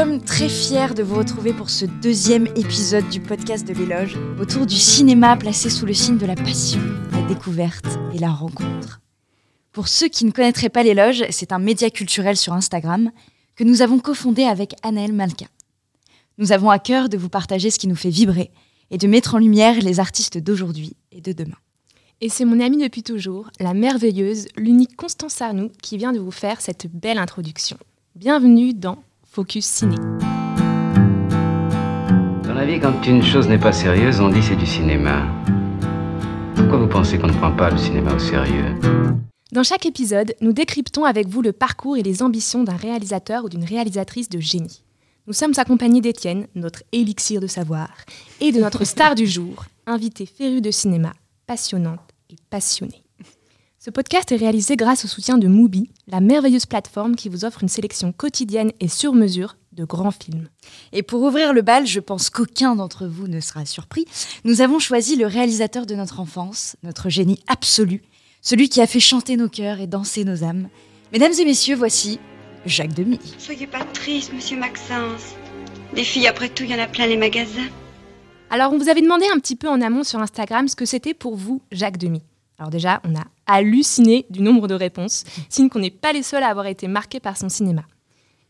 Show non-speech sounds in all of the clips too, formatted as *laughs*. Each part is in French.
sommes très fiers de vous retrouver pour ce deuxième épisode du podcast de l'éloge autour du cinéma placé sous le signe de la passion, la découverte et la rencontre. Pour ceux qui ne connaîtraient pas l'éloge, c'est un média culturel sur Instagram que nous avons cofondé avec Anaël Malka. Nous avons à cœur de vous partager ce qui nous fait vibrer et de mettre en lumière les artistes d'aujourd'hui et de demain. Et c'est mon amie depuis toujours, la merveilleuse, l'unique Constance Arnoux, qui vient de vous faire cette belle introduction. Bienvenue dans Focus Ciné. Dans la vie, quand une chose n'est pas sérieuse, on dit c'est du cinéma. Pourquoi vous pensez qu'on ne prend pas le cinéma au sérieux Dans chaque épisode, nous décryptons avec vous le parcours et les ambitions d'un réalisateur ou d'une réalisatrice de génie. Nous sommes accompagnés d'Étienne, notre élixir de savoir, et de notre star du jour, invitée férue de cinéma, passionnante et passionnée. Ce podcast est réalisé grâce au soutien de Mubi, la merveilleuse plateforme qui vous offre une sélection quotidienne et sur mesure de grands films. Et pour ouvrir le bal, je pense qu'aucun d'entre vous ne sera surpris, nous avons choisi le réalisateur de notre enfance, notre génie absolu, celui qui a fait chanter nos cœurs et danser nos âmes. Mesdames et messieurs, voici Jacques Demy. Soyez pas triste, monsieur Maxence. Des filles, après tout, il y en a plein les magasins. Alors, on vous avait demandé un petit peu en amont sur Instagram ce que c'était pour vous Jacques Demy. Alors déjà, on a halluciné du nombre de réponses, signe qu'on n'est pas les seuls à avoir été marqués par son cinéma.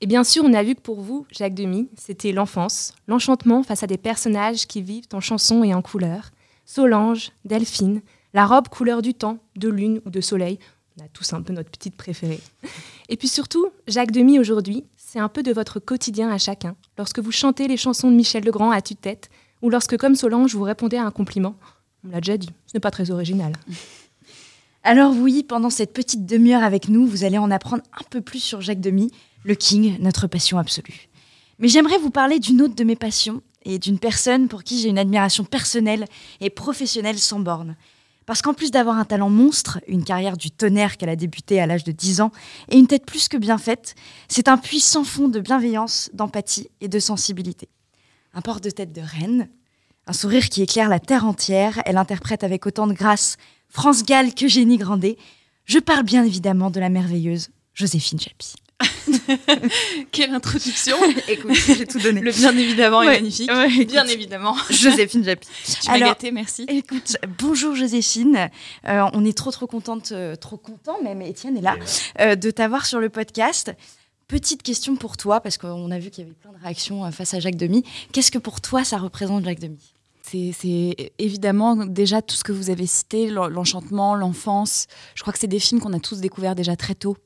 Et bien sûr, on a vu que pour vous, Jacques Demy, c'était l'enfance, l'enchantement face à des personnages qui vivent en chansons et en couleurs. Solange, Delphine, la robe couleur du temps, de lune ou de soleil. On a tous un peu notre petite préférée. Et puis surtout, Jacques Demy aujourd'hui, c'est un peu de votre quotidien à chacun. Lorsque vous chantez les chansons de Michel Legrand à tue-tête, ou lorsque, comme Solange, vous répondez à un compliment. On l'a déjà dit, ce n'est pas très original. Alors oui, pendant cette petite demi-heure avec nous, vous allez en apprendre un peu plus sur Jacques Demy, le King, notre passion absolue. Mais j'aimerais vous parler d'une autre de mes passions et d'une personne pour qui j'ai une admiration personnelle et professionnelle sans borne. Parce qu'en plus d'avoir un talent monstre, une carrière du tonnerre qu'elle a débuté à l'âge de 10 ans et une tête plus que bien faite, c'est un puissant fond de bienveillance, d'empathie et de sensibilité. Un port de tête de reine, un sourire qui éclaire la terre entière, elle interprète avec autant de grâce France Gall que Génie Grandet. Je parle bien évidemment de la merveilleuse Joséphine Japy. *laughs* Quelle introduction *laughs* Écoute, j'ai tout donné. Le bien évidemment Ouais, est magnifique. ouais, écoute. bien évidemment. Joséphine Japy. *laughs* Tu m'as Alors, gâtée, merci. Écoute, bonjour Joséphine. Euh, on est trop trop contente, euh, trop content même, Étienne est là, euh, de t'avoir sur le podcast. Petite question pour toi, parce qu'on a vu qu'il y avait plein de réactions face à Jacques Demy. Qu'est-ce que pour toi ça représente Jacques Demy? C'est évidemment déjà tout ce que vous avez cité, l'en- l'enchantement, l'enfance. Je crois que c'est des films qu'on a tous découverts déjà très tôt.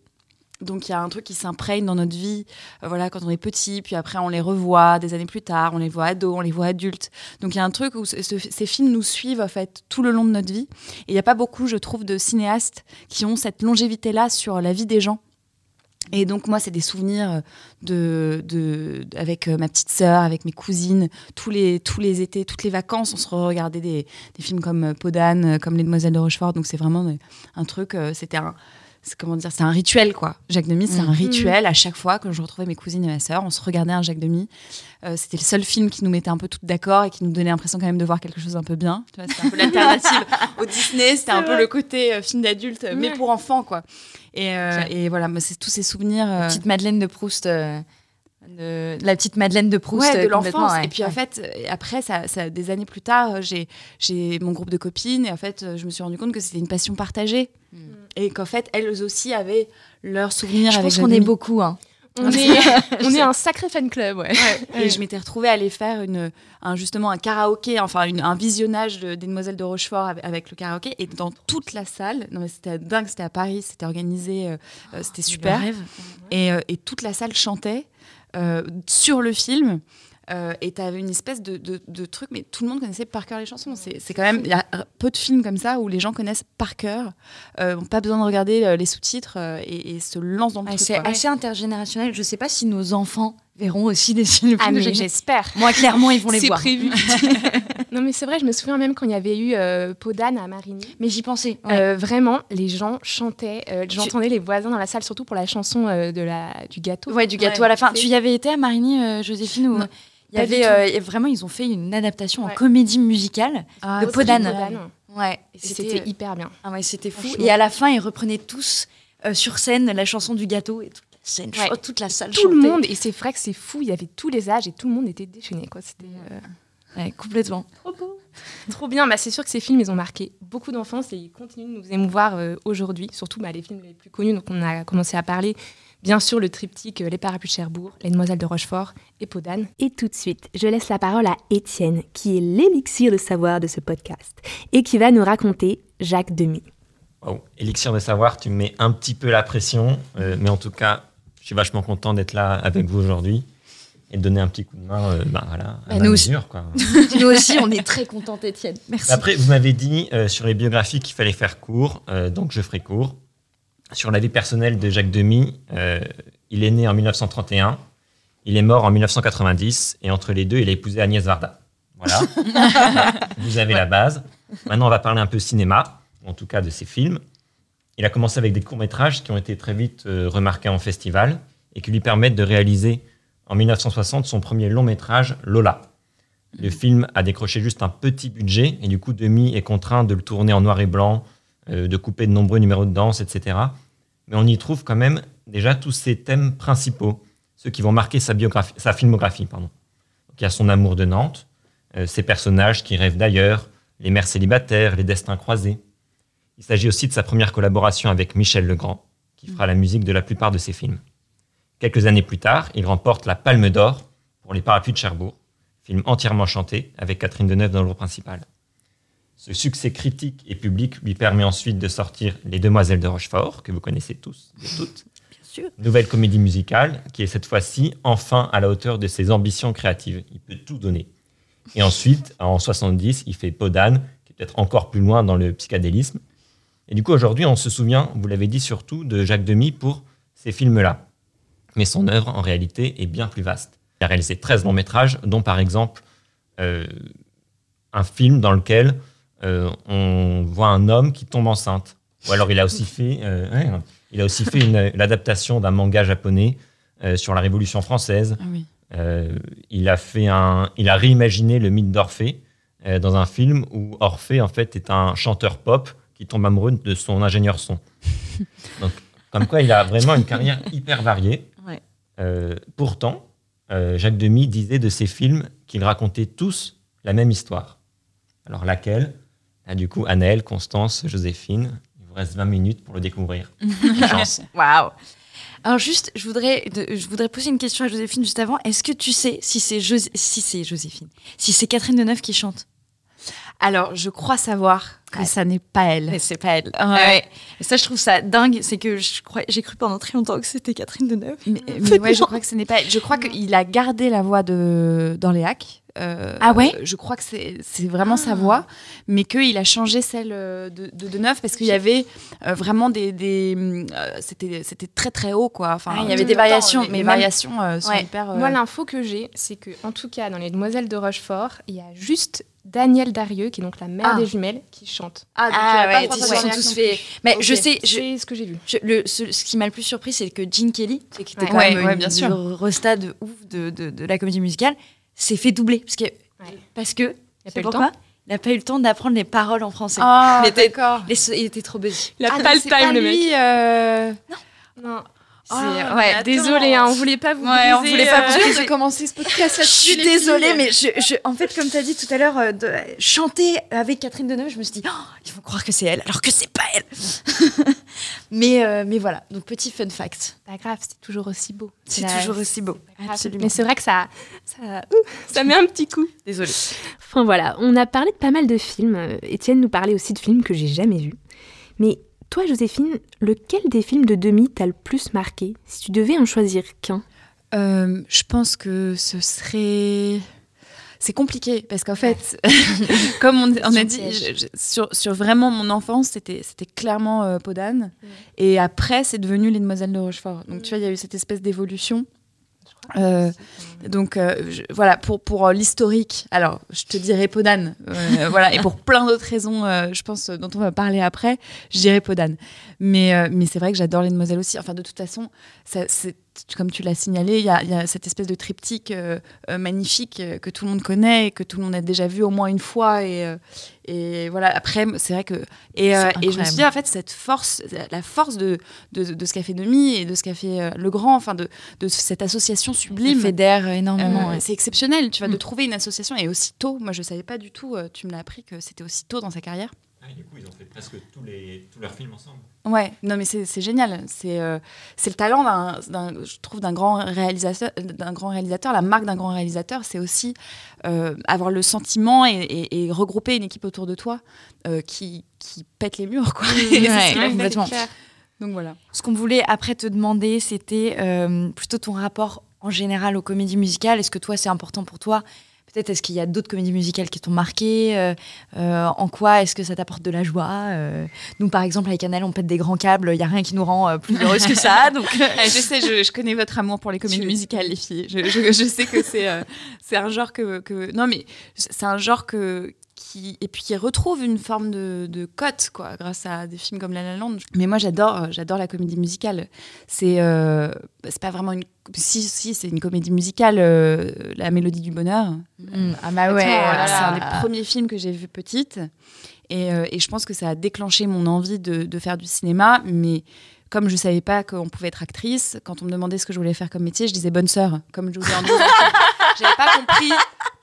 Donc il y a un truc qui s'imprègne dans notre vie, euh, voilà, quand on est petit, puis après on les revoit des années plus tard, on les voit ados, on les voit adultes. Donc il y a un truc où ce- ce- ces films nous suivent en fait tout le long de notre vie. Et il n'y a pas beaucoup, je trouve, de cinéastes qui ont cette longévité-là sur la vie des gens. Et donc moi, c'est des souvenirs de- avec euh, ma petite sœur, avec mes cousines, tous les, étés, toutes les vacances, on se regardait des, films comme euh, Podane, euh, comme Les Demoiselles de Rochefort. Donc c'est vraiment euh, un truc, euh, c'était c'est comment dire, c'est un rituel quoi. Jacques Demy, c'est un Mhm. rituel. À chaque fois que je retrouvais mes cousines et ma sœur, on se regardait un Jacques Demy. Euh, c'était le seul film qui nous mettait un peu toutes d'accord et qui nous donnait l'impression quand même de voir quelque chose un peu bien. Tu vois, C'était un peu *laughs* l'alternative au Disney. C'était un peu le côté euh, film d'adulte, mais Ouais. pour enfants quoi. Et, euh, et voilà, c'est tous ces souvenirs. euh, Petite Madeleine de Proust. de- la petite Madeleine de Proust. ouais, de l'enfance. ouais. Et puis en fait, après, ça, ça- des années plus tard, j'ai, j'ai mon groupe de copines et en fait, je me suis rendu compte que c'était une passion partagée. Et qu'en fait, elles aussi avaient leurs souvenirs je avec pense qu'on est beaucoup. Hein. On *laughs* est, on est un sacré fan club, ouais. Et je m'étais retrouvée à aller faire une, un, justement un karaoké, enfin une- un visionnage de- des Demoiselles de Rochefort avec, avec le karaoké. Et dans toute la salle, non mais c'était dingue, c'était à Paris, c'était organisé, euh, euh, c'était super. Le rêve. Et, euh, et toute la salle chantait euh, sur le film. Euh, et tu avais une espèce de, de, de truc, mais tout le monde connaissait par cœur les chansons. C'est c'est quand même, il y a peu de films comme ça où les gens connaissent par cœur, euh, ont pas besoin de regarder euh, les sous-titres euh, et, et se lancent dans le Ouais, truc. c'est quoi. assez intergénérationnel. Je sais pas si nos enfants verront aussi des films. Ah, de mais j'espère. Moi, clairement, ils vont les C'est voir. prévu. *laughs* non, mais c'est vrai, je me souviens même quand il y avait eu euh, Podane à Marigny. Mais j'y pensais. ouais. Euh, vraiment, les gens chantaient. euh, J'entendais les voisins dans la salle, surtout pour la chanson euh, de la, du gâteau. Ouais, du gâteau Ouais, à la fin. c'est- Tu y avais été à Marigny, euh, Joséphine ou... Non, Il y avait euh, vraiment, ils ont fait une adaptation en comédie musicale. Ah, de Podane. Ouais, C'était hyper bien. ah ouais, c'était fou. Et à la fin, ils reprenaient tous euh, sur scène la chanson du gâteau et toute la scène, Ouais. oh, toute la salle Tout le monde, et c'est vrai que c'est fou, il y avait tous les âges et tout le monde était déchaîné. Quoi. C'était euh, Ouais, complètement. trop beau. Trop bien, bah, c'est sûr que ces films, ils ont marqué beaucoup d'enfance et ils continuent de nous émouvoir euh, aujourd'hui, surtout bah, les films les plus connus, donc on a commencé à parler. Bien sûr, le triptyque euh, Les Parapluies de Cherbourg, Les Demoiselles de Rochefort et Peau d'âne. Et tout de suite, je laisse la parole à Étienne, qui est l'élixir de savoir de ce podcast, et qui va nous raconter Jacques Demy. Wow. Élixir de savoir, tu me mets un petit peu la pression, euh, mais en tout cas, je suis vachement content d'être là avec vous aujourd'hui et de donner un petit coup de main, euh, bah, voilà, à Bah, nous aussi. mesure, quoi. *laughs* Nous aussi, on est très contents, Étienne. Merci. Après, vous m'avez dit euh, sur les biographies qu'il fallait faire court, euh, donc je ferai court. Sur la vie personnelle de Jacques Demy, euh, il est né en 1931, il est mort en 1990, et entre les deux, il a épousé Agnès Varda. Voilà, *laughs* vous avez la base. Maintenant, on va parler un peu cinéma, en tout cas de ses films. Il a commencé avec des courts-métrages qui ont été très vite euh, remarqués en festival et qui lui permettent de réaliser en 1960 son premier long-métrage, Lola. Le film a décroché juste un petit budget et du coup, Demi est contraint de le tourner en noir et blanc, euh, de couper de nombreux numéros de danse, etc. Mais on y trouve quand même déjà tous ses thèmes principaux, ceux qui vont marquer sa, biographie, sa filmographie. Pardon. Il y a son amour de Nantes, euh, ses personnages qui rêvent d'ailleurs, les mères célibataires, les destins croisés. Il s'agit aussi de sa première collaboration avec Michel Legrand, qui fera la musique de la plupart de ses films. Quelques années plus tard, il remporte la Palme d'Or pour Les Parapluies de Cherbourg, film entièrement chanté avec Catherine Deneuve dans le rôle principal. Ce succès critique et public lui permet ensuite de sortir Les Demoiselles de Rochefort, que vous connaissez tous et toutes. sûr. Nouvelle comédie musicale qui est cette fois-ci enfin à la hauteur de ses ambitions créatives. Il peut tout donner. Et ensuite, en 70, il fait Podane, qui est peut-être encore plus loin dans le psychédélisme. Et du coup, aujourd'hui, on se souvient, vous l'avez dit surtout, de Jacques Demy pour ces films-là. Mais son œuvre, en réalité, est bien plus vaste. Il a réalisé 13 longs métrages, dont par exemple euh, un film dans lequel euh, on voit un homme qui tombe enceinte. Ou alors il a aussi fait, euh, ouais, il a aussi fait une- l'adaptation d'un manga japonais euh, sur la Révolution française. Ah oui. Il a fait un, il a réimaginé le mythe d'Orphée dans un film où Orphée en fait est un chanteur pop qui tombe amoureux de son ingénieur son. *laughs* Donc, comme quoi, il a vraiment une carrière hyper variée. Ouais. Pourtant, Jacques Demy disait de ses films qu'ils racontaient tous la même histoire. Alors laquelle? Ah, Du coup, Anaëlle, Constance, Joséphine. Il vous reste 20 minutes pour le découvrir. *laughs* Chance. Waouh. Alors juste, je voudrais, de- je voudrais poser une question à Joséphine juste avant. Est-ce que tu sais si c'est José- si c'est Joséphine, si c'est Catherine Deneuve qui chante? Alors, je crois savoir que Ouais. ça n'est pas elle. Mais c'est pas elle. Ouais. Et ça, je trouve ça dingue. C'est que je crois- j'ai cru pendant très longtemps que c'était Catherine Deneuve. Mais, *laughs* mais ouais, je crois que ce n'est pas elle. Je crois qu'il a gardé la voix de d'Orléac. Euh, Ah ouais Je crois que c'est c'est vraiment sa voix, mais qu'il a changé celle euh, de, de, de Neuf parce qu'il y avait euh, vraiment des. des euh, C'était c'était très très haut, quoi. Enfin, Ah, il y avait des variations, mais les même- variations euh, sont Ouais. hyper. euh, Moi, l'info que j'ai, c'est que, en tout cas, dans Les Demoiselles de Rochefort, il y a juste Danielle Darieux, qui est donc la mère Ah. des jumelles, qui chante. Ah, donc, Ah pas ouais, ils sont tous non fait. plus. Mais je sais, je, ce que j'ai vu. je- le, ce, ce qui m'a le plus surpris, c'est que Gene Kelly, qui était Ouais. quand Ouais, même ouais, une bien sûr. de ouf de, de, de la comédie musicale, s'est fait doubler parce que parce que Il a c'est pas eu le pourquoi il n'a pas eu le temps d'apprendre les paroles en français. Ah, Il était- d'accord. Les il était trop busy. Il a Ah, pas le time, le mec. lui, euh, Non. C'est- Ah, ouais, Désolé, hein, on voulait pas vous Ouais, on voulait pas euh, vous briser. J'ai commencé ce podcast Je suis désolée, mais je, je- en fait, comme tu as dit tout à l'heure, euh, de chanter avec Catherine Deneuve, je me suis dit, Oh, ils vont croire que c'est elle, alors que c'est pas elle. *laughs* mais, euh, mais voilà, donc petit fun fact. Pas grave, c'est toujours aussi beau. C'est toujours aussi beau. Absolument. Mais c'est vrai que ça, ça, ça met un petit coup. Désolée. Enfin voilà, on a parlé de pas mal de films. Étienne nous parlait aussi de films que j'ai jamais vus. Mais toi, Joséphine, lequel des films de Demi t'a le plus marqué Si tu devais en choisir qu'un? Euh, je pense que ce serait. C'est compliqué parce qu'en fait, *laughs* *laughs* comme on, on a dit, piège. je- je- sur, sur vraiment mon enfance, c'était c'était clairement euh, Podane. Et après, c'est devenu Les Demoiselles de Rochefort. Donc tu vois, il y a eu cette espèce d'évolution. Euh, donc euh, je- voilà, pour, pour euh, l'historique, alors je te dirais Podane. Euh, voilà, et pour plein d'autres raisons, je pense, dont on va parler après, je dirais Podane. Mais, mais c'est vrai que j'adore Les Demoiselles aussi. Enfin, de toute façon, ça- c'est comme tu l'as signalé, il y, a- il y a cette espèce de triptyque euh, euh, magnifique euh, que tout le monde connaît, et que tout le monde a déjà vu au moins une fois. Et, et voilà, après, c'est vrai que. Et, je me suis dit, en fait, cette force, la force de, de, de ce qu'a fait Demi et de ce qu'a fait Le Grand, enfin, de, de cette association sublime. fédère énormément. Ouais. C'est exceptionnel, tu vois, de Mm. trouver une association et aussi tôt. Moi, je savais pas du tout. tu me l'as appris que c'était aussi tôt dans sa carrière. Ah, du coup, ils ont fait presque tous, les, tous leurs films ensemble. Ouais, non mais c'est c'est génial. C'est euh, c'est le talent d'un, d'un- je trouve, d'un grand réalisateur. D'un grand réalisateur. La marque d'un grand réalisateur, c'est aussi euh, avoir le sentiment et, et- et regrouper une équipe autour de toi euh, qui, qui pète les murs, quoi. *laughs* Et Ouais, ouais, complètement. Donc voilà. Ce qu'on voulait après te demander, c'était euh, plutôt ton rapport en général aux comédies musicales. Est-ce que toi, c'est important pour toi Peut-être est-ce qu'il y a d'autres comédies musicales qui t'ont marqué Euh, euh, En quoi est-ce que ça t'apporte de la joie Euh, Nous, par exemple, avec Annelle, on pète des grands câbles. Il n'y a rien qui nous rend plus heureuse que ça. Donc, *laughs* euh, je sais, je, je connais votre amour pour les comédies Tu- musicales, les filles. Je, je- je sais que c'est c'est un genre que, que- Non, mais c'est un genre que. Qui, et puis qui retrouve une forme de, de cote, quoi, grâce à des films comme La La Land. Mais moi, j'adore, euh, j'adore la comédie musicale. C'est, euh, c'est pas vraiment une, si, si, c'est une comédie musicale, euh, La Mélodie du Bonheur. mm, ah bah ouais, voilà. c'est un des premiers films que j'ai vu petite. Et, euh, et je pense que ça a déclenché mon envie de, de faire du cinéma. Mais comme je savais pas qu'on pouvait être actrice, quand on me demandait ce que je voulais faire comme métier, je disais bonne sœur, comme je vous ai. *laughs* J'avais pas compris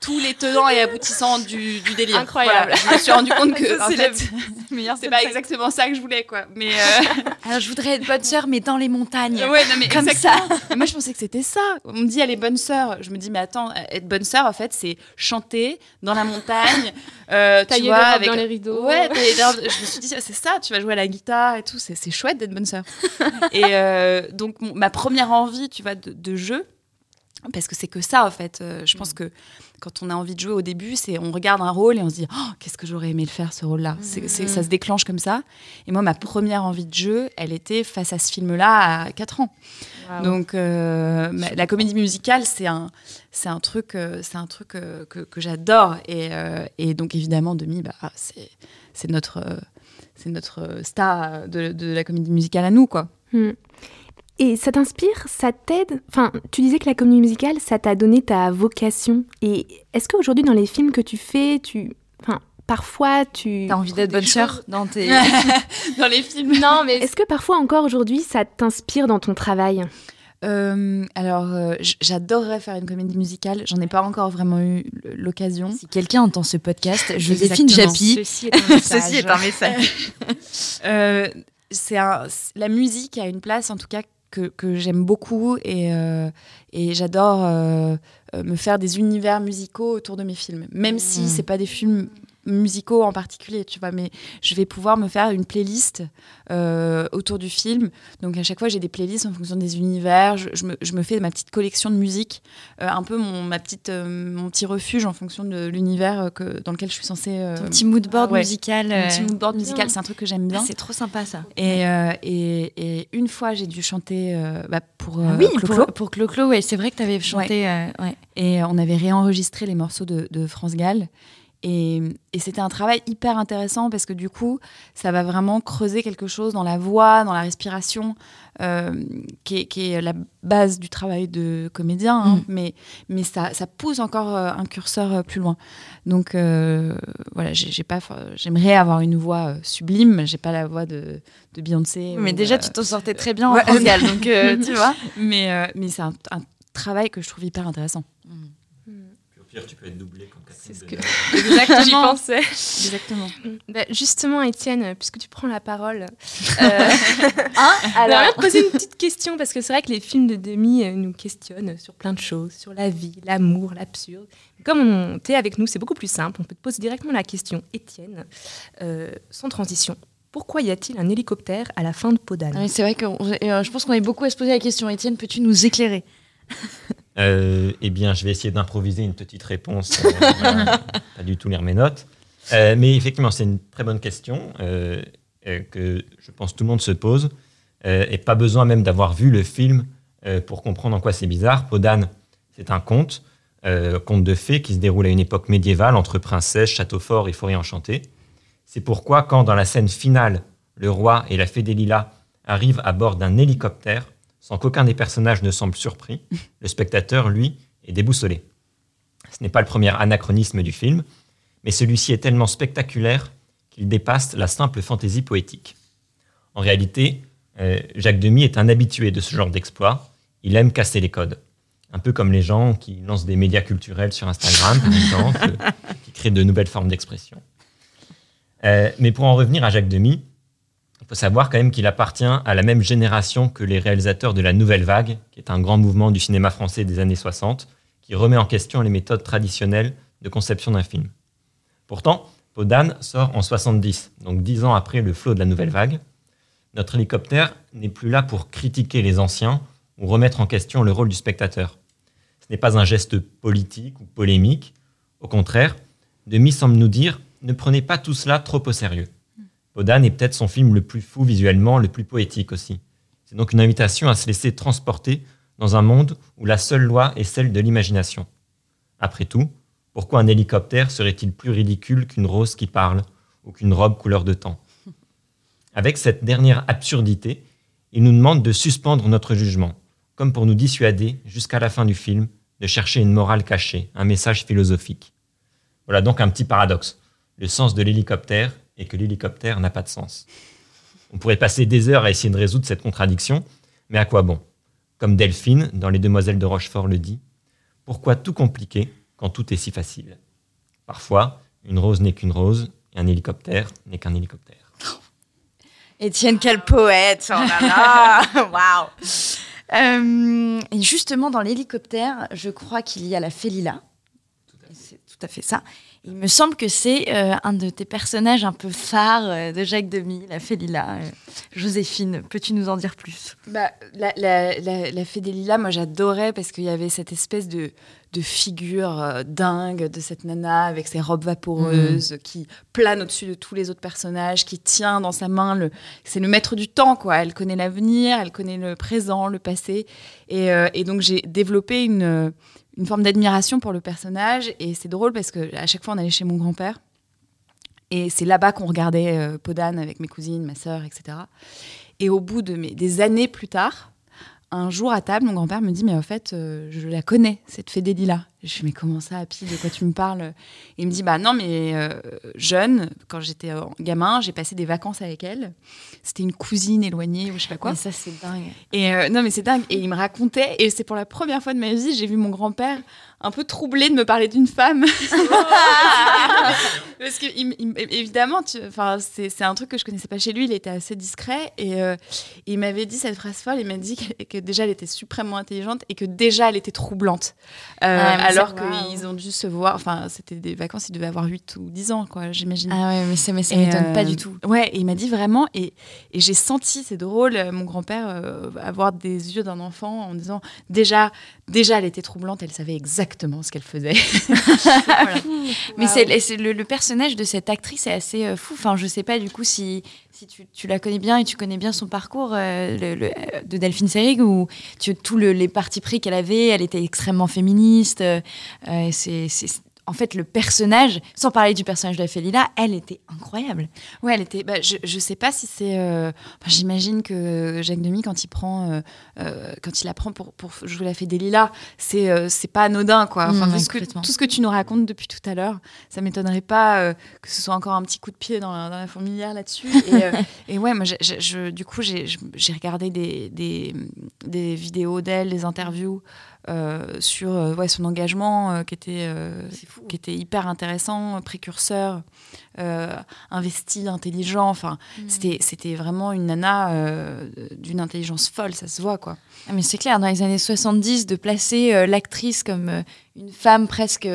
tous les tenants et aboutissants du, du délire. Incroyable. Voilà, je me suis rendu compte *laughs* que Ça, en fait, *laughs* c'est pas exactement ça que je voulais, quoi. Mais euh, *laughs* Alors, je voudrais être bonne sœur, mais dans les montagnes. ouais, non, mais Comme exactement. Mais moi, je pensais que c'était ça. On me dit, elle est bonne sœur. Je me dis, mais attends, être bonne sœur, en fait, c'est chanter dans la montagne. euh, tu vois, avec dans les rideaux. Ouais, je me suis dit, c'est ça, tu vas jouer à la guitare et tout. C'est c'est chouette d'être bonne sœur. et euh, donc, mon- ma première envie, tu vois, de, de jeu, parce que c'est que ça, en fait. euh, je pense que quand on a envie de jouer au début, c'est on regarde un rôle et on se dit, oh, qu'est-ce que j'aurais aimé le faire, ce rôle-là. C'est- Ça se déclenche comme ça. Et moi, ma première envie de jeu, elle était face à ce film-là à 4 ans. Donc, euh, ma- la comédie musicale, c'est un, c'est un truc, euh, c'est un truc que, que j'adore. Et, et donc, évidemment, Demi, bah, c'est, notre, c'est notre star de, de la comédie musicale à nous, quoi. Hmm. Et ça t'inspire, ça t'aide? Enfin, tu disais que la comédie musicale, ça t'a donné ta vocation. Et est-ce qu'aujourd'hui, dans les films que tu fais, tu... Enfin, parfois, tu... T'as envie d'être bonne sœur dans tes. *laughs* Dans les films. Non, mais Est-ce que parfois encore aujourd'hui, ça t'inspire dans ton travail? Euh, alors, euh, j'adorerais faire une comédie musicale. J'en ai pas encore vraiment eu l'occasion. Si quelqu'un entend ce podcast, *laughs* Joséphine. Japy. ceci est un *laughs* message. Ceci est un message. Euh, c'est un- la musique a une place, en tout cas, que, que j'aime beaucoup et, euh, et j'adore euh, euh, me faire des univers musicaux autour de mes films. Même si Mm. c'est pas des films musicaux en particulier, tu vois, mais je vais pouvoir me faire une playlist euh, autour du film. Donc à chaque fois, j'ai des playlists en fonction des univers. Je, je me, je me fais ma petite collection de musique, euh, un peu mon, ma petite, euh, mon petit refuge en fonction de l'univers que, dans lequel je suis censée. Ton petit mood board ouais. musical. mon petit mood board musical, c'est un truc que j'aime ah, bien. c'est trop sympa ça. Et, et, et une fois, j'ai dû chanter bah, pour Ah oui, Clo-Clo. pour, pour Clo-Clo, ouais, c'est vrai que tu avais chanté. ouais. Et on avait réenregistré les morceaux de, de France Gall. Et, et c'était un travail hyper intéressant parce que du coup, ça va vraiment creuser quelque chose dans la voix, dans la respiration, euh, qui, est, qui est la base du travail de comédien. hein. Mm. Mais, mais ça, ça pousse encore euh, un curseur euh, plus loin. Donc euh, voilà, j'ai j'ai pas, j'aimerais avoir une voix sublime. J'ai pas la voix de, de Beyoncé. Mais ou, déjà, euh, tu t'en sortais très bien en ouais. Donc *laughs* tu vois. mais, mais c'est un, un travail que je trouve hyper intéressant. Au pire, tu peux être doublé comme Catherine C'est ce que-. *laughs* Exactement. J'y pensais. Exactement. Bah, justement, Étienne, puisque tu prends la parole, *laughs* euh, Hein alors, te poser une petite question parce que c'est vrai que les films de Demi euh, nous questionnent sur plein de choses, sur la vie, l'amour, l'absurde. Comme on t'es avec nous, c'est beaucoup plus simple. On peut te poser directement la question, Étienne, euh, sans transition. Pourquoi y a-t-il un hélicoptère à la fin de Podane Oui, c'est vrai que je pense qu'on est beaucoup à se poser la question. Étienne, peux-tu nous éclairer? Euh, eh bien, je vais essayer d'improviser une petite réponse. euh, *laughs* pas du tout lire mes notes. Euh, mais effectivement, c'est une très bonne question que je pense tout le monde se pose. Et pas besoin même d'avoir vu le film pour comprendre en quoi c'est bizarre. Podane, c'est un conte, conte de fées qui se déroule à une époque médiévale entre princesse, château fort et forêt enchantée. C'est pourquoi, quand dans la scène finale, le roi et la fée des lilas arrivent à bord d'un hélicoptère, sans qu'aucun des personnages ne semble surpris, le spectateur, lui, est déboussolé. Ce n'est pas le premier anachronisme du film, mais celui-ci est tellement spectaculaire qu'il dépasse la simple fantaisie poétique. En réalité, euh, Jacques Demy est un habitué de ce genre d'exploit. Il aime casser les codes. Un peu comme les gens qui lancent des médias culturels sur Instagram, par exemple, *laughs* qui créent de nouvelles formes d'expression. Euh, mais pour en revenir à Jacques Demy, il faut savoir quand même qu'il appartient à la même génération que les réalisateurs de la Nouvelle Vague, qui est un grand mouvement du cinéma français des années 60, qui remet en question les méthodes traditionnelles de conception d'un film. Pourtant, Podane sort en 70, donc dix ans après le flot de la Nouvelle Vague. Notre hélicoptère n'est plus là pour critiquer les anciens ou remettre en question le rôle du spectateur. Ce n'est pas un geste politique ou polémique. Au contraire, Demi semble nous dire ne prenez pas tout cela trop au sérieux. Podane est peut-être son film le plus fou visuellement, le plus poétique aussi. C'est donc une invitation à se laisser transporter dans un monde où la seule loi est celle de l'imagination. Après tout, pourquoi un hélicoptère serait-il plus ridicule qu'une rose qui parle ou qu'une robe couleur de temps? Avec cette dernière absurdité, il nous demande de suspendre notre jugement, comme pour nous dissuader, jusqu'à la fin du film, de chercher une morale cachée, un message philosophique. Voilà donc un petit paradoxe. Le sens de l'hélicoptère est que l'hélicoptère n'a pas de sens. On pourrait passer des heures à essayer de résoudre cette contradiction, mais à quoi bon? Comme Delphine, dans Les Demoiselles de Rochefort, le dit, pourquoi tout compliquer quand tout est si facile? Parfois, une rose n'est qu'une rose, et un hélicoptère n'est qu'un hélicoptère. *laughs* Étienne, quel poète Oh là là *laughs* Waouh Euh, Et justement, dans l'hélicoptère, je crois qu'il y a la Félila. C'est tout à fait ça. Il me semble que c'est euh, un de tes personnages un peu phares euh, de Jacques Demy, la Félila. Euh, Joséphine, peux-tu nous en dire plus? Bah, la, la, la, la Fée des Lilas, moi j'adorais parce qu'il y avait cette espèce de, de figure dingue de cette nana avec ses robes vaporeuses qui plane au-dessus de tous les autres personnages, qui tient dans sa main le. C'est le maître du temps, quoi. Elle connaît l'avenir, elle connaît le présent, le passé. Et, et donc j'ai développé une, une forme d'admiration pour le personnage. Et c'est drôle parce que à chaque fois on allait chez mon grand-père. Et c'est là-bas qu'on regardait euh, Podane avec mes cousines, ma sœur, etc. Et au bout de des années plus tard, un jour à table, mon grand-père me dit Mais en fait, euh, je la connais, cette fée Je suis Mais comment ça, Happy De quoi tu me parles? Et il me dit Bah non, mais euh, jeune, quand j'étais euh, gamin, j'ai passé des vacances avec elle. C'était une cousine éloignée ou je sais pas quoi. Mais ça, c'est dingue. Et euh, non, mais c'est dingue. Et il me racontait, et c'est pour la première fois de ma vie, j'ai vu mon grand-père un peu troublé de me parler d'une femme. *laughs* Parce que, il- il- évidemment, c'est un truc que je connaissais pas chez lui, il était assez discret. Et il m'avait dit cette phrase folle, il m'a dit que, que déjà elle était suprêmement intelligente et que déjà elle était troublante. Ah, alors qu'ils ont dû se voir, enfin, c'était des vacances, il devait avoir 8 ou 10 ans, quoi, j'imagine. Ah ouais, mais ça, mais ça Et, m'étonne pas euh, du tout. Ouais, et il m'a dit vraiment, et, et j'ai senti, c'est drôle, euh, mon grand-père euh, avoir des yeux d'un enfant en disant déjà, déjà, elle était troublante, elle savait exactement ce qu'elle faisait. *laughs* Voilà. Mais c'est c'est le, le personnage de cette actrice est assez euh, fou. Enfin, je sais pas du coup si, si tu, tu la connais bien et tu connais bien son parcours euh, le- le- de Delphine Seyrig ou tu, tous le- les partis pris qu'elle avait, elle était extrêmement féministe. euh, c'est c'est- en fait le personnage, sans parler du personnage de la elle était incroyable. Ouais, elle était. bah, je, je sais pas si c'est. euh, enfin, J'imagine que Jacques Demy, quand il prend, euh, euh, quand il apprend pour, pour jouer la lilas, c'est euh, c'est pas anodin, quoi. Enfin, Mm, tout, ce que, complètement. tout ce que tu nous racontes depuis tout à l'heure, ça m'étonnerait pas euh, que ce soit encore un petit coup de pied dans la, dans la fourmilière là-dessus. Et, euh, *laughs* et ouais, moi, je- du coup, j'ai regardé des, des, des vidéos d'elle, des interviews. Euh, sur euh, ouais, son engagement euh, qui, était, qui était hyper intéressant, précurseur, investi, intelligent. Enfin, c'était, c'était vraiment une nana d'une intelligence folle, ça se voit quoi. Ah, mais c'est clair, dans les années 70, de placer l'actrice comme une femme presque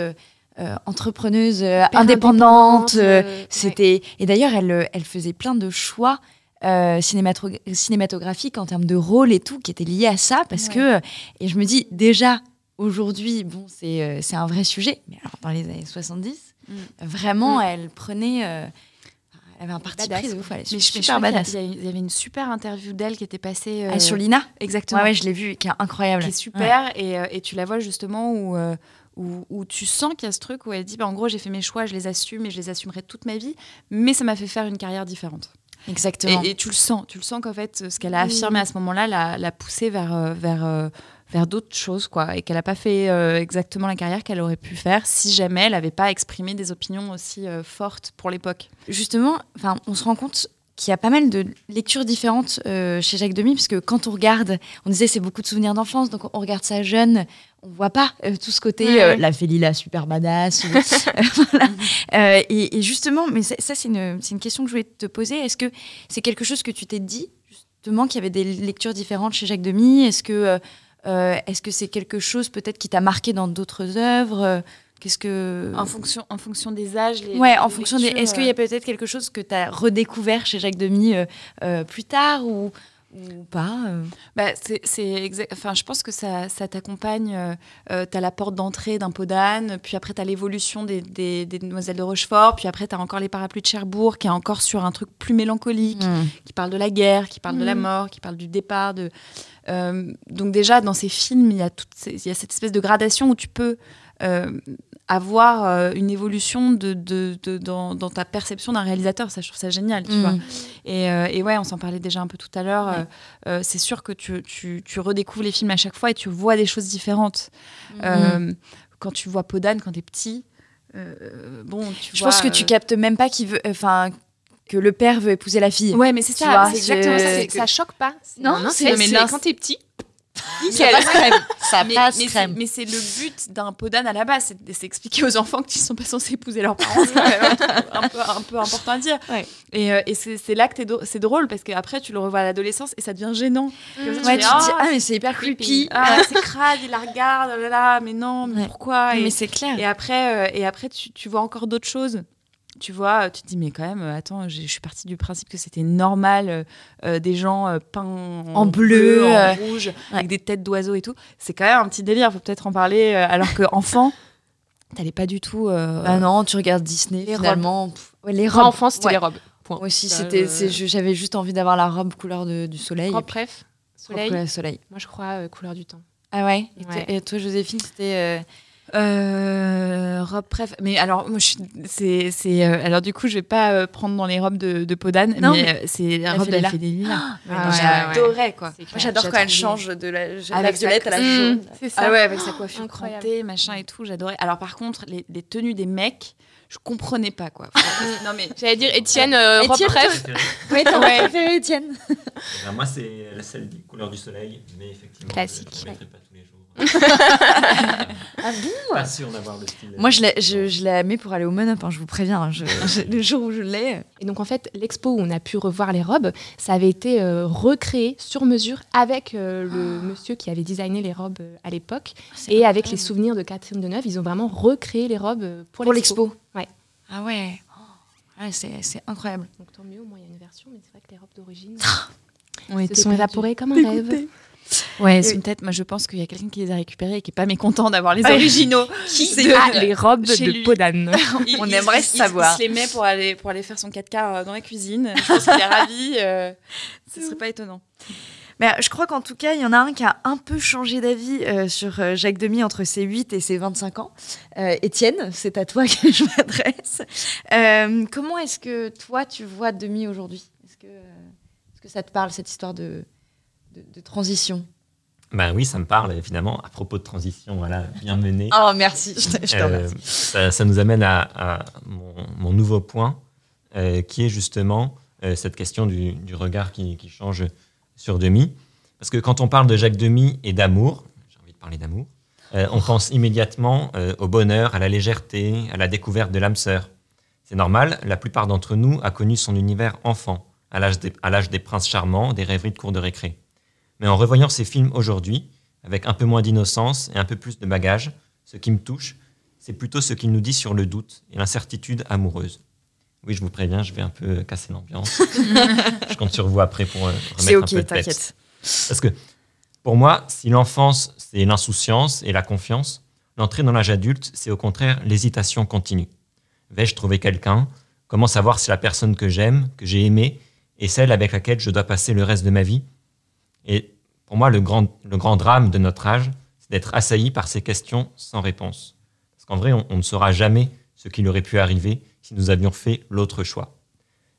euh, entrepreneuse, euh, indépendante. euh, C'était et d'ailleurs elle elle faisait plein de choix euh, cinémato- cinématographiques en termes de rôle et tout qui étaient liés à ça parce Ouais. que euh, et je me dis déjà aujourd'hui bon c'est euh, c'est un vrai sujet mais alors dans les années 70 Mm. vraiment Mm. elle prenait euh, elle avait un parti pris de ouf elle est Mais super badass il y, a- il y avait une super interview d'elle qui était passée Ah, sur Lina? Exactement, ouais ouais je l'ai vue qui est incroyable qui est super et, et tu la vois justement où où, où tu sens qu'il y a ce truc où elle dit bah, en gros j'ai fait mes choix, je les assume et je les assumerai toute ma vie, mais ça m'a fait faire une carrière différente. Exactement. Et, et tu le sens, tu le sens qu'en fait, ce qu'elle a affirmé à ce moment-là l'a, l'a poussée vers, euh, vers, euh, vers d'autres choses, quoi. Et qu'elle n'a pas fait euh, exactement la carrière qu'elle aurait pu faire si jamais elle n'avait pas exprimé des opinions aussi euh, fortes pour l'époque. Justement, on se rend compte qu'il y a pas mal de lectures différentes euh, chez Jacques Demy, parce que quand on regarde, on disait c'est beaucoup de souvenirs d'enfance, donc on regarde ça jeune, on voit pas euh, tout ce côté Ouais, euh, la Félila super badass. ou- *laughs* euh, voilà. Euh, et, et justement, mais ça, ça, c'est une, c'est une question que je voulais te poser. Est-ce que c'est quelque chose que tu t'es dit justement qu'il y avait des lectures différentes chez Jacques Demy? Est-ce que est-ce que c'est quelque chose peut-être qui t'a marqué dans d'autres œuvres? Qu'est-ce que En fonction, en fonction des âges. Les, Ouais, en fonction des. Est-ce qu'il y a peut-être quelque chose que tu as redécouvert chez Jacques Demy euh, euh, plus tard ou, ou pas euh Bah, c'est, Enfin, je pense que ça, ça t'accompagne. Euh, tu as la porte d'entrée d'un pot d'âne, puis après, tu as l'évolution des, des, des Demoiselles de Rochefort, puis après, tu as encore les parapluies de Cherbourg, qui est encore sur un truc plus mélancolique, qui parle de la guerre, qui parle de la Mhm. mort, qui parle du départ. De... Euh, donc, déjà, dans ces films, il y, a ces- il y a cette espèce de gradation où tu peux. euh, avoir euh, une évolution de, de, de- dans, dans ta perception d'un réalisateur, ça je trouve ça génial, tu vois. Mm. Et, euh, et ouais, on s'en parlait déjà un peu tout à l'heure. Ouais. euh, euh, c'est sûr que tu, tu, tu redécouvres les films à chaque fois et tu vois des choses différentes. Mm. Euh, quand tu vois Podane quand t'es petit, euh, bon, tu Je vois, pense que tu captes même pas qu'il veut. Enfin, que le père veut épouser la fille. Ouais, mais c'est ça, vois, c'est exactement ça. Ça choque pas. C'est Non, un c'est- mais quand t'es petit. Ça passe crème. Ça mais, passe mais c'est- crème. mais c'est le but d'un podane à la base, c'est expliquer aux enfants qu'ils ne sont pas censés épouser leurs parents. C'est un, truc un peu, un peu important à dire. Ouais. Et, euh, et c'est là que c'est drôle parce qu'après tu le revois à l'adolescence et ça devient gênant. Ça, Ouais, fais, tu te dis, Ah, ah, mais c'est hyper creepy. Ah, c'est crade, il la regarde, oh là là, mais non, mais Ouais. pourquoi et, Mais c'est clair. et après, euh, et après tu, tu vois encore d'autres choses. Tu vois, euh, tu te dis, mais quand même, euh, attends, je suis partie du principe que c'était normal, euh, des gens euh, peints en, En bleu, en euh, rouge, ouais. avec des têtes d'oiseaux et tout. C'est quand même un petit délire, faut peut-être en parler. euh, alors qu'enfant, *laughs* t'allais pas du tout. euh, Bah non, tu regardes Disney Les finalement. Pff, ouais, les robes. enfant, c'était Ouais. les robes. Point. Moi aussi, c'était. euh, J'avais juste envie d'avoir la robe couleur de- du soleil. Robe bref. Soleil. soleil. Moi, je crois euh, couleur du temps. Ah ouais? Et, Ouais. toi- et toi, Joséphine, c'était. Euh, robe préf. Mais alors, moi, je suis- c'est, c'est, euh, alors du coup, je vais pas euh, prendre dans les robes de, de Podane, Non, mais, mais euh, c'est la robe fait des lilas. Ah ouais, J'adorais quoi. Moi, j'adore quand elle change de la, de la Avec violette à la sa- jaune. Mmh, c'est ça. Ah ouais, avec sa coiffure Incroyable. crantée, machin et tout, j'adorais. Alors par contre, les, les tenues des mecs, je comprenais pas quoi. *laughs* Non mais J'allais dire Étienne, euh, robe Étienne, bref. *laughs* Oui, t'as Ouais. préféré Étienne. Ben, moi, c'est celle des couleurs du soleil, mais effectivement, Classique, je ouais. pas. *laughs* Ah bon Pas sûr d'avoir le style. Moi, je la, je, je la mets pour aller au Mon-Up, hein, je vous préviens. hein, je- je- le jour où je l'ai. Et donc en fait, l'expo où on a pu revoir les robes, ça avait été euh, recréé sur mesure avec euh, le monsieur qui avait designé les robes euh, à l'époque et avec les souvenirs de Catherine Deneuve, ils ont vraiment recréé les robes pour, Pour l'expo. Ouais. Ah ouais. Oh, ouais, c'est c'est incroyable. Donc tant mieux, au moins il y a une version, mais c'est vrai que les robes d'origine *laughs* on se était sont perdus. évaporées comme un rêve. Ouais, c'est peut-être. Moi, je pense qu'il y a quelqu'un qui les a récupérés et qui est pas mécontent d'avoir les originaux. *laughs* Qui de- a les robes chez de. Podane *laughs* Il- On il- aimerait il- savoir. Il, se les met pour aller pour aller faire son 4 quarts dans la cuisine. Je pense qu'il est ravi. euh, *laughs* ce serait pas étonnant. Mais euh, je crois qu'en tout cas, il y en a un qui a un peu changé d'avis euh, sur euh, Jacques Demy entre ses 8 et ses 25 ans. Euh, Étienne, c'est à toi que je m'adresse. Euh, comment est-ce que toi, tu vois Demy aujourd'hui? Est-ce que, euh, est-ce que ça te parle, cette histoire de, de, de transition Ben oui, ça me parle, évidemment. À propos de transition, voilà, bien menée. *laughs* Oh, merci, je je te Euh, remercie. ça, ça nous amène à, à mon, mon nouveau point, euh, qui est justement euh, cette question du, du regard qui, qui change sur Demy. Parce que quand on parle de Jacques Demy et d'amour, j'ai envie de parler d'amour, on pense immédiatement au bonheur, à la légèreté, à la découverte de l'âme sœur. C'est normal, la plupart d'entre nous a connu son univers enfant, à l'âge des, princes charmants, des rêveries de cours de récré. Mais en revoyant ces films aujourd'hui, avec un peu moins d'innocence et un peu plus de bagage, ce qui me touche, c'est plutôt ce qu'il nous dit sur le doute et l'incertitude amoureuse. Oui, je vous préviens, je vais un peu casser l'ambiance. *laughs* je compte sur vous après pour euh, remettre un peu ok, de peps. t'inquiète. Parce que pour moi, si l'enfance, c'est l'insouciance et la confiance, l'entrée dans l'âge adulte, c'est au contraire l'hésitation continue. Vais-je trouver quelqu'un? Comment savoir si la personne que j'aime, que j'ai aimée, est celle avec laquelle je dois passer le reste de ma vie Et pour moi, le grand, le grand drame de notre âge, c'est d'être assailli par ces questions sans réponse. Parce qu'en vrai, on, on ne saura jamais ce qu'il aurait pu arriver si nous avions fait l'autre choix.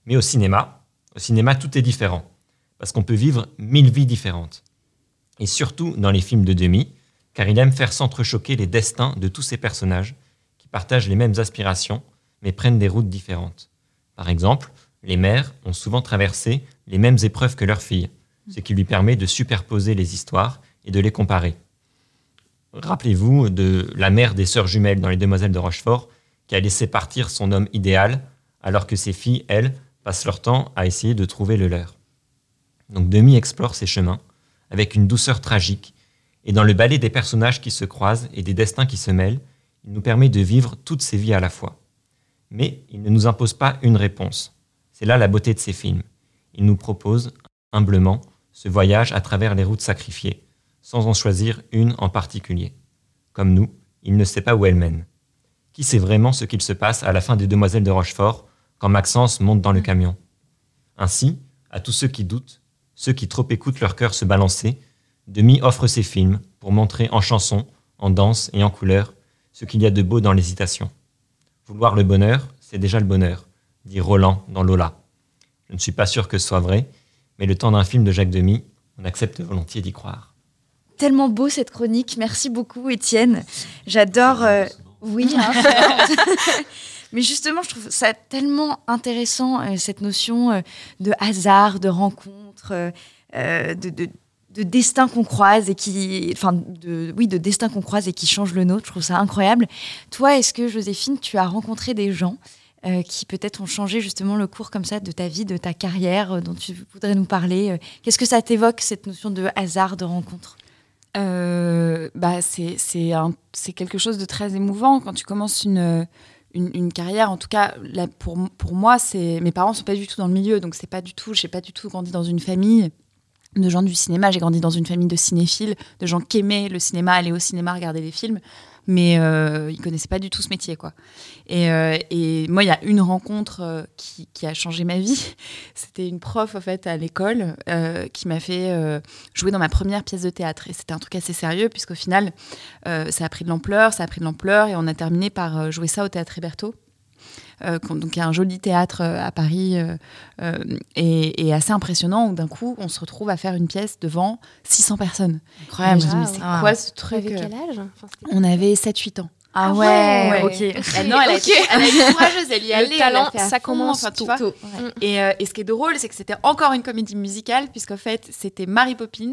Mais au cinéma, Au cinéma, tout est différent, parce qu'on peut vivre mille vies différentes. Et surtout dans les films de Demi, car il aime faire s'entrechoquer les destins de tous ces personnages qui partagent les mêmes aspirations, mais prennent des routes différentes. Par exemple, les mères ont souvent traversé les mêmes épreuves que leurs filles, ce qui lui permet de superposer les histoires et de les comparer. Rappelez-vous de la mère des sœurs jumelles dans Les Demoiselles de Rochefort, qui a laissé partir son homme idéal, alors que ses filles, elles, passent leur temps à essayer de trouver le leur. Donc Demi explore ces chemins, avec une douceur tragique, et dans le ballet des personnages qui se croisent et des destins qui se mêlent, il nous permet de vivre toutes ces vies à la fois. Mais il ne nous impose pas une réponse. C'est là la beauté de ces films. Il nous propose, humblement, ce voyage à travers les routes sacrifiées, sans en choisir une en particulier. Comme nous, il ne sait pas où elle mène. Qui sait vraiment ce qu'il se passe à la fin des Demoiselles de Rochefort quand Maxence monte dans le camion? Ainsi, à tous ceux qui doutent, ceux qui trop écoutent leur cœur se balancer, Demi offre ses films pour montrer en chanson, en danse et en couleur ce qu'il y a de beau dans l'hésitation. Vouloir le bonheur, c'est déjà le bonheur, dit Roland dans Lola. Je ne suis pas sûr que ce soit vrai, mais le temps d'un film de Jacques Demy, on accepte volontiers d'y croire. Tellement beau cette chronique. Merci beaucoup, Étienne. J'adore. euh, Oui. hein, *laughs* Mais justement, je trouve ça tellement intéressant, euh, cette notion euh, de hasard, de rencontre, de, de- de destin qu'on croise et qui. Enfin, de, oui, de destin qu'on croise et qui change le nôtre. Je trouve ça incroyable. Toi, est-ce que, Joséphine, tu as rencontré des gens euh, qui peut-être ont changé justement le cours comme ça de ta vie, de ta carrière, euh, dont tu voudrais nous parler euh, Qu'est-ce que ça t'évoque, cette notion de hasard, de rencontre? Bah, c'est quelque chose de très émouvant quand tu commences une, une, carrière. En tout cas, pour, pour moi, mes parents sont pas du tout dans le milieu, donc c'est pas du tout. J'ai pas du tout grandi dans une famille de gens du cinéma. J'ai grandi dans une famille de cinéphiles, de gens qui aimaient le cinéma, aller au cinéma, regarder des films, mais euh, ils connaissaient pas du tout ce métier, quoi. Et, euh, et moi, il y a une rencontre euh, qui, qui a changé ma vie. *laughs* C'était une prof, en fait, à l'école, euh, qui m'a fait jouer dans ma première pièce de théâtre. Et c'était un truc assez sérieux, puisqu'au final, ça a pris de l'ampleur, ça a pris de l'ampleur, et on a terminé par jouer ça au théâtre Héberto. Euh, donc il y a un joli théâtre euh, à Paris euh, euh, et, et assez impressionnant où d'un coup on se retrouve à faire une pièce devant 600 personnes. Incroyable. Et je me dis, mais c'est Ah. quoi ce truc Avec quel âge? Enfin, c'était- On avait 7-8 ans. Ah ouais, ok. Elle, *laughs* non, elle a, été, elle a été courageuse, elle y est Le talent, elle a ça commence enfin, tu vois. Tôt. Et, euh, et ce qui est drôle, c'est que c'était encore une comédie musicale, puisqu'en fait, c'était Mary Poppins.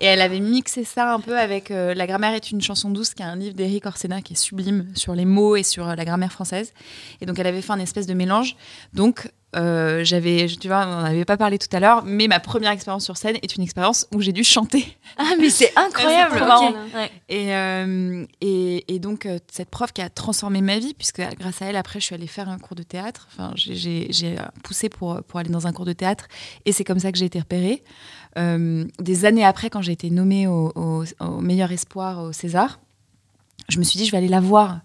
Et elle avait mixé ça un peu avec euh, La grammaire est une chanson douce, qui est un livre d'Éric Orsena qui est sublime sur les mots et sur euh, la grammaire française. Et donc, elle avait fait un espèce de mélange. Donc, euh, j'avais, tu vois, on n'en avait pas parlé tout à l'heure, mais ma première expérience sur scène est une expérience où j'ai dû chanter. Ah, mais c'est *laughs* incroyable. C'est trop Ok. marrant. Ouais. Et, euh, et, et donc, euh, cette prof qui a transformé ma vie, puisque grâce à elle, après, je suis allée faire un cours de théâtre. Enfin, j'ai- poussé pour, pour aller dans un cours de théâtre. Et c'est comme ça que j'ai été repérée. Euh, des années après, quand j'ai été nommée au, au- au meilleur espoir au César, je me suis dit, je vais aller la voir.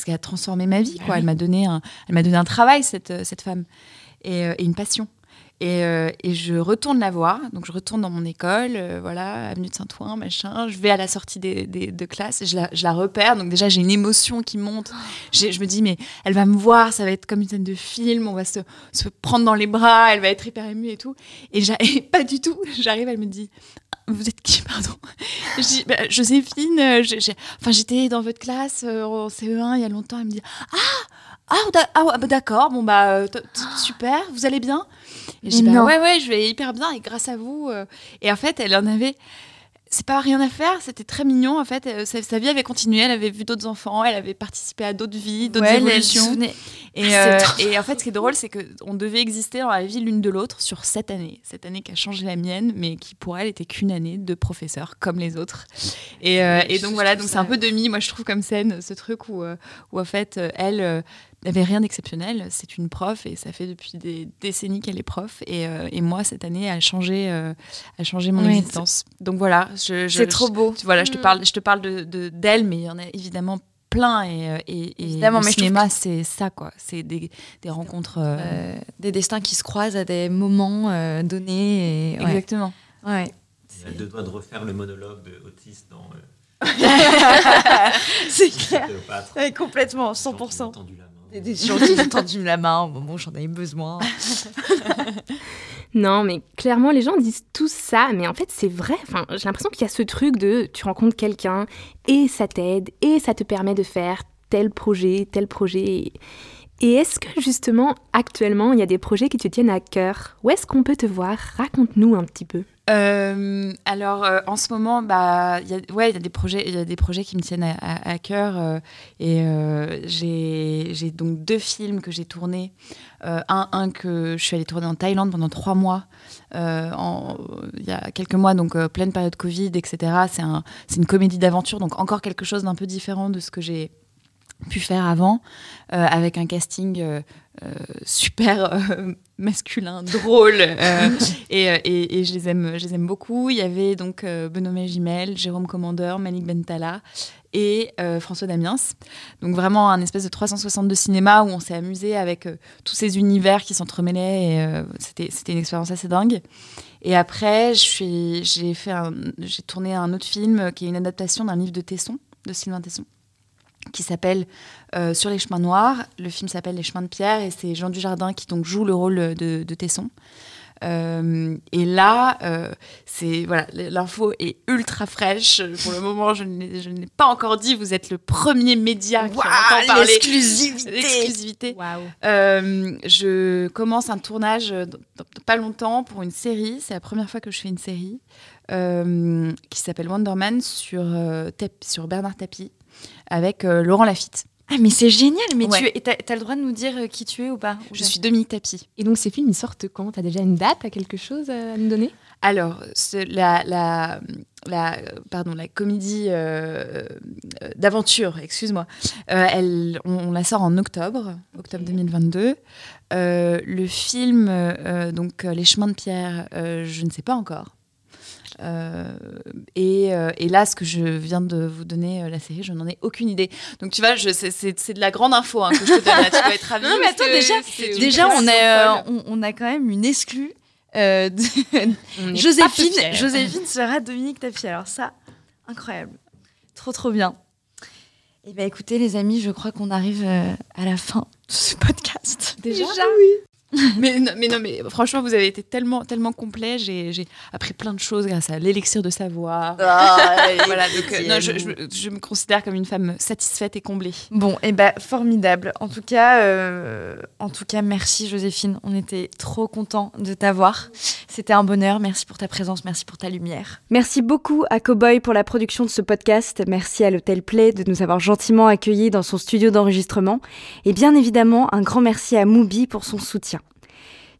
Parce qu'elle a transformé ma vie. Quoi. Elle m'a donné, un- elle m'a donné un travail, cette, euh, cette femme, et, euh, et une passion. Et, euh, et je retourne la voir. Donc, je retourne dans mon école, euh, voilà, avenue de Saint-Ouen, machin. Je vais à la sortie des, des- de classe, je la, je la repère. Donc, déjà, j'ai une émotion qui monte. Je me dis, mais elle va me voir, ça va être comme une scène de film, on va se, se prendre dans les bras, elle va être hyper émue et tout. Et, *laughs* et pas du tout. J'arrive, elle me dit, vous êtes qui, pardon *laughs* Je Bah, Joséphine, euh, enfin, j'étais dans votre classe euh, en CE1 il y a longtemps. Elle me dit, ah, ah, ah, bah, d'accord, bon, bah, euh, super, vous allez bien Et je dis, bah, ouais, ouais, je vais hyper bien, et grâce à vous. euh. Et en fait, elle en avait. C'est pas rien à faire, c'était très mignon en fait. Euh, Sa, sa vie avait continué, elle avait vu d'autres enfants, elle avait participé à d'autres vies, d'autres Ouais, elle- elle évolutions. Et, C'est euh, et en fait, ce qui est drôle, c'est qu'on devait exister dans la vie l'une de l'autre sur cette année. Cette année qui a changé la mienne, mais qui pour elle était qu'une année de professeur comme les autres. Et, euh, et donc voilà, donc c'est un peu demi, moi je trouve comme scène, ce truc où, euh, où en fait, euh, elle euh, n'avait rien d'exceptionnel. C'est une prof et ça fait depuis des décennies qu'elle est prof. Et, euh, et moi, cette année, a changé, euh, a changé mon Oui, existence. Donc voilà, je, je- C'est trop je- beau. tu- voilà, je te Mm. parle, je te parle de de- d'elle, mais il y en a évidemment plein et, euh, et, et Évidemment, le mais je cinéma c'est ça quoi c'est des, des rencontres euh, Euh, des destins qui se croisent à des moments euh, donnés. Et, ouais. exactement Ouais. Il a deux doigts de refaire le monologue de Otis dans euh, *laughs* *laughs* C'est clair. Ouais, complètement, Quand il a 100%. Des gens qui m'ont tendu la main au moment j'en avais besoin. Non, mais clairement, les gens disent tout ça, mais en fait, c'est vrai. Enfin, j'ai l'impression qu'il y a ce truc de tu rencontres quelqu'un et ça t'aide et ça te permet de faire tel projet, tel projet. Et est-ce que justement, actuellement, il y a des projets qui te tiennent à cœur? Où est-ce qu'on peut te voir? Raconte-nous un petit peu. Euh, alors euh, en ce moment, bah, ouais, il y a des projets, il des projets qui me tiennent à, cœur euh, et j'ai donc deux films que j'ai tournés. Un, un que je suis allée tourner en Thaïlande pendant trois mois, il y a quelques mois, donc pleine période Covid, etc. C'est un, c'est une comédie d'aventure, donc encore quelque chose d'un peu différent de ce que j'ai pu faire avant, euh, avec un casting euh, euh, super *laughs* masculin, drôle, *laughs* et, et- et je, les aime, je les aime beaucoup. Il y avait donc Benoît Magimel, Jérôme Commandeur, Malik Bentala et François Damiens. Donc vraiment un espèce de 360 de cinéma où on s'est amusé avec tous ces univers qui s'entremêlaient et c'était une expérience assez dingue. Et après, j'ai tourné un autre film qui est une adaptation d'un livre de Tesson, de Sylvain Tesson qui s'appelle euh, Sur les chemins noirs. Le film s'appelle Les chemins de pierre et c'est Jean Dujardin qui donc joue le rôle de, de Tesson. Euh, et là, euh, c'est voilà, l'info est ultra fraîche. Pour le moment, je ne l'ai pas encore dit. Vous êtes le premier média qui en entend parler. l'exclusivité *laughs* L'exclusivité. Euh, je commence un tournage dans, dans pas longtemps pour une série. C'est la première fois que je fais une série qui s'appelle Wonderman sur, sur Bernard Tapie avec euh, Laurent Lafitte. Ah, mais c'est génial. Mais Ouais. tu t'as le droit de nous dire euh, qui tu es ou pas Je suis Dominique Tapie. Et donc ces films, ils sortent quand? T'as déjà une date T'as quelque chose à nous donner? Alors, la, la, la, euh, pardon, la comédie euh, euh, d'aventure, excuse-moi, euh, elle, on, on la sort en octobre, octobre 2022. Euh, le film, euh, euh, donc euh, Les chemins de pierre, euh, je ne sais pas encore. Euh, et, euh, et là, ce que je viens de vous donner, euh, la série, je n'en ai aucune idée. Donc, tu vois, je- c'est- c'est c'est de la grande info hein, que je te donne là. Tu dois être ravie. Non, mais attends, déjà- Déjà, on, euh, folle. on, on a quand même une exclue. euh, Joséphine, sera Dominique Tapie. Alors ça, incroyable. Trop, trop bien. Eh bien, écoutez, les amis, je crois qu'on arrive euh, à la fin de ce podcast. Déjà, *laughs* mais, non, mais non, mais franchement, vous avez été tellement, tellement complet. J'ai appris plein de choses grâce à l'élixir de savoir. *laughs* voilà, donc euh, non, je, je- je me considère comme une femme satisfaite et comblée. Bon, et ben formidable. En tout cas, euh, en tout cas, merci Joséphine. On était trop contents de t'avoir. C'était un bonheur. Merci pour ta présence, merci pour ta lumière. Merci beaucoup à Cowboy pour la production de ce podcast. Merci à l'Hôtel Play de nous avoir gentiment accueillis dans son studio d'enregistrement. Et bien évidemment, un grand merci à Mubi pour son soutien.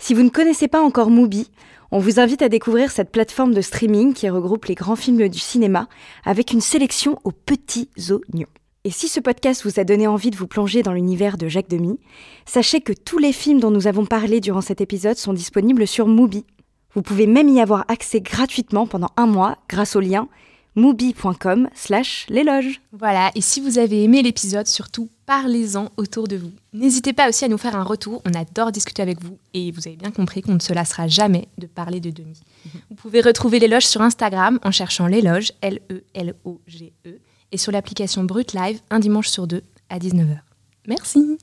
Si vous ne connaissez pas encore Mubi, on vous invite à découvrir cette plateforme de streaming qui regroupe les grands films du cinéma avec une sélection aux petits oignons. Et si ce podcast vous a donné envie de vous plonger dans l'univers de Jacques Demy, sachez que tous les films dont nous avons parlé durant cet épisode sont disponibles sur Mubi. Vous pouvez même y avoir accès gratuitement pendant un mois grâce au lien mubi.com slash l'éloge. Voilà, et si vous avez aimé l'épisode, surtout parlez-en autour de vous. N'hésitez pas aussi à nous faire un retour, on adore discuter avec vous et vous avez bien compris qu'on ne se lassera jamais de parler de demi. Vous pouvez retrouver l'éloge sur Instagram en cherchant l'éloge, L-E-L-O-G-E, et sur l'application Brut Live un dimanche sur deux à 19h. Merci